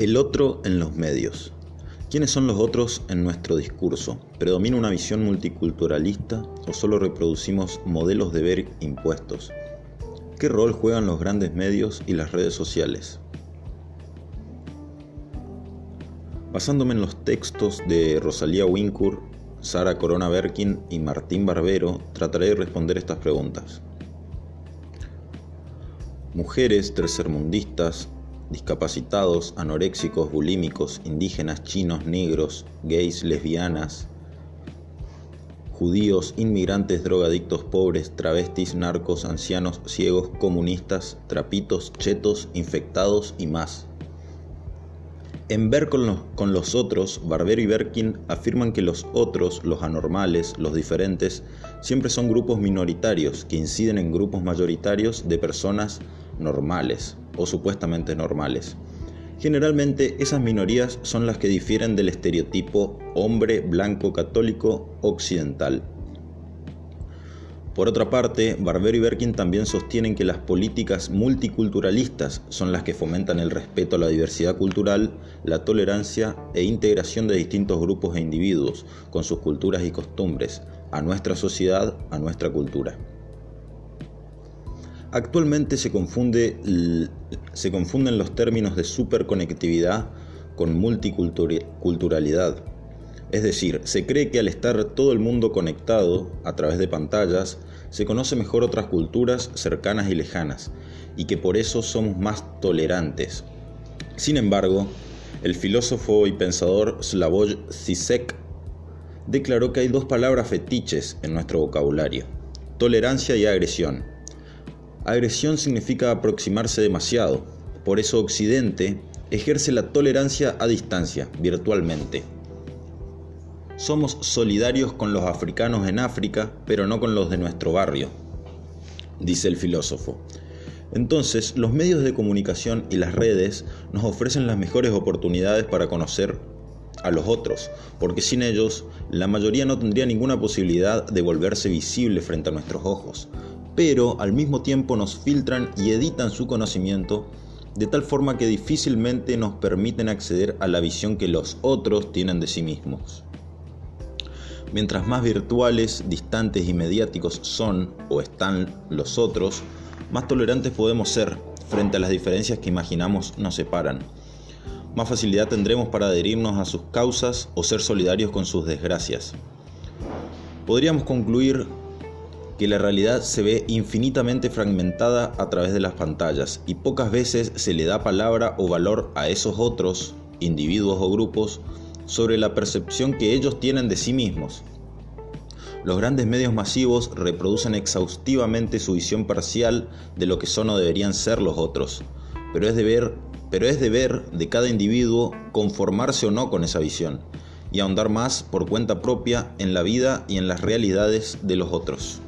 El otro en los medios. ¿Quiénes son los otros en nuestro discurso? ¿Predomina una visión multiculturalista o solo reproducimos modelos de ver impuestos? ¿Qué rol juegan los grandes medios y las redes sociales? Basándome en los textos de Rosalía Wincourt, Sara Corona Berkin y Martín Barbero, trataré de responder estas preguntas. Mujeres tercermundistas, discapacitados, anoréxicos, bulímicos, indígenas, chinos, negros, gays, lesbianas, judíos, inmigrantes, drogadictos, pobres, travestis, narcos, ancianos, ciegos, comunistas, trapitos, chetos, infectados y más. En Ver con los, con los, otros, Barbero y Berkin afirman que los otros, los anormales, los diferentes, siempre son grupos minoritarios que inciden en grupos mayoritarios de personas normales o supuestamente normales. Generalmente esas minorías son las que difieren del estereotipo hombre blanco católico occidental. Por otra parte, Barbero y Berkin también sostienen que las políticas multiculturalistas son las que fomentan el respeto a la diversidad cultural, la tolerancia e integración de distintos grupos e individuos, con sus culturas y costumbres, a nuestra sociedad, a nuestra cultura. Actualmente se, confunde, se confunden los términos de superconectividad con multiculturalidad es decir, se cree que al estar todo el mundo conectado a través de pantallas, se conoce mejor otras culturas cercanas y lejanas, y que por eso somos más tolerantes. Sin embargo, el filósofo y pensador Slavoj Zizek declaró que hay dos palabras fetiches en nuestro vocabulario, tolerancia y agresión. Agresión significa aproximarse demasiado, por eso Occidente ejerce la tolerancia a distancia, virtualmente. Somos solidarios con los africanos en África, pero no con los de nuestro barrio, dice el filósofo. Entonces, los medios de comunicación y las redes nos ofrecen las mejores oportunidades para conocer a los otros, porque sin ellos la mayoría no tendría ninguna posibilidad de volverse visible frente a nuestros ojos, pero al mismo tiempo nos filtran y editan su conocimiento de tal forma que difícilmente nos permiten acceder a la visión que los otros tienen de sí mismos. Mientras más virtuales, distantes y mediáticos son o están los otros, más tolerantes podemos ser frente a las diferencias que imaginamos nos separan. Más facilidad tendremos para adherirnos a sus causas o ser solidarios con sus desgracias. Podríamos concluir que la realidad se ve infinitamente fragmentada a través de las pantallas y pocas veces se le da palabra o valor a esos otros, individuos o grupos, sobre la percepción que ellos tienen de sí mismos. Los grandes medios masivos reproducen exhaustivamente su visión parcial de lo que son o deberían ser los otros, pero es deber, pero es deber de cada individuo conformarse o no con esa visión y ahondar más por cuenta propia en la vida y en las realidades de los otros.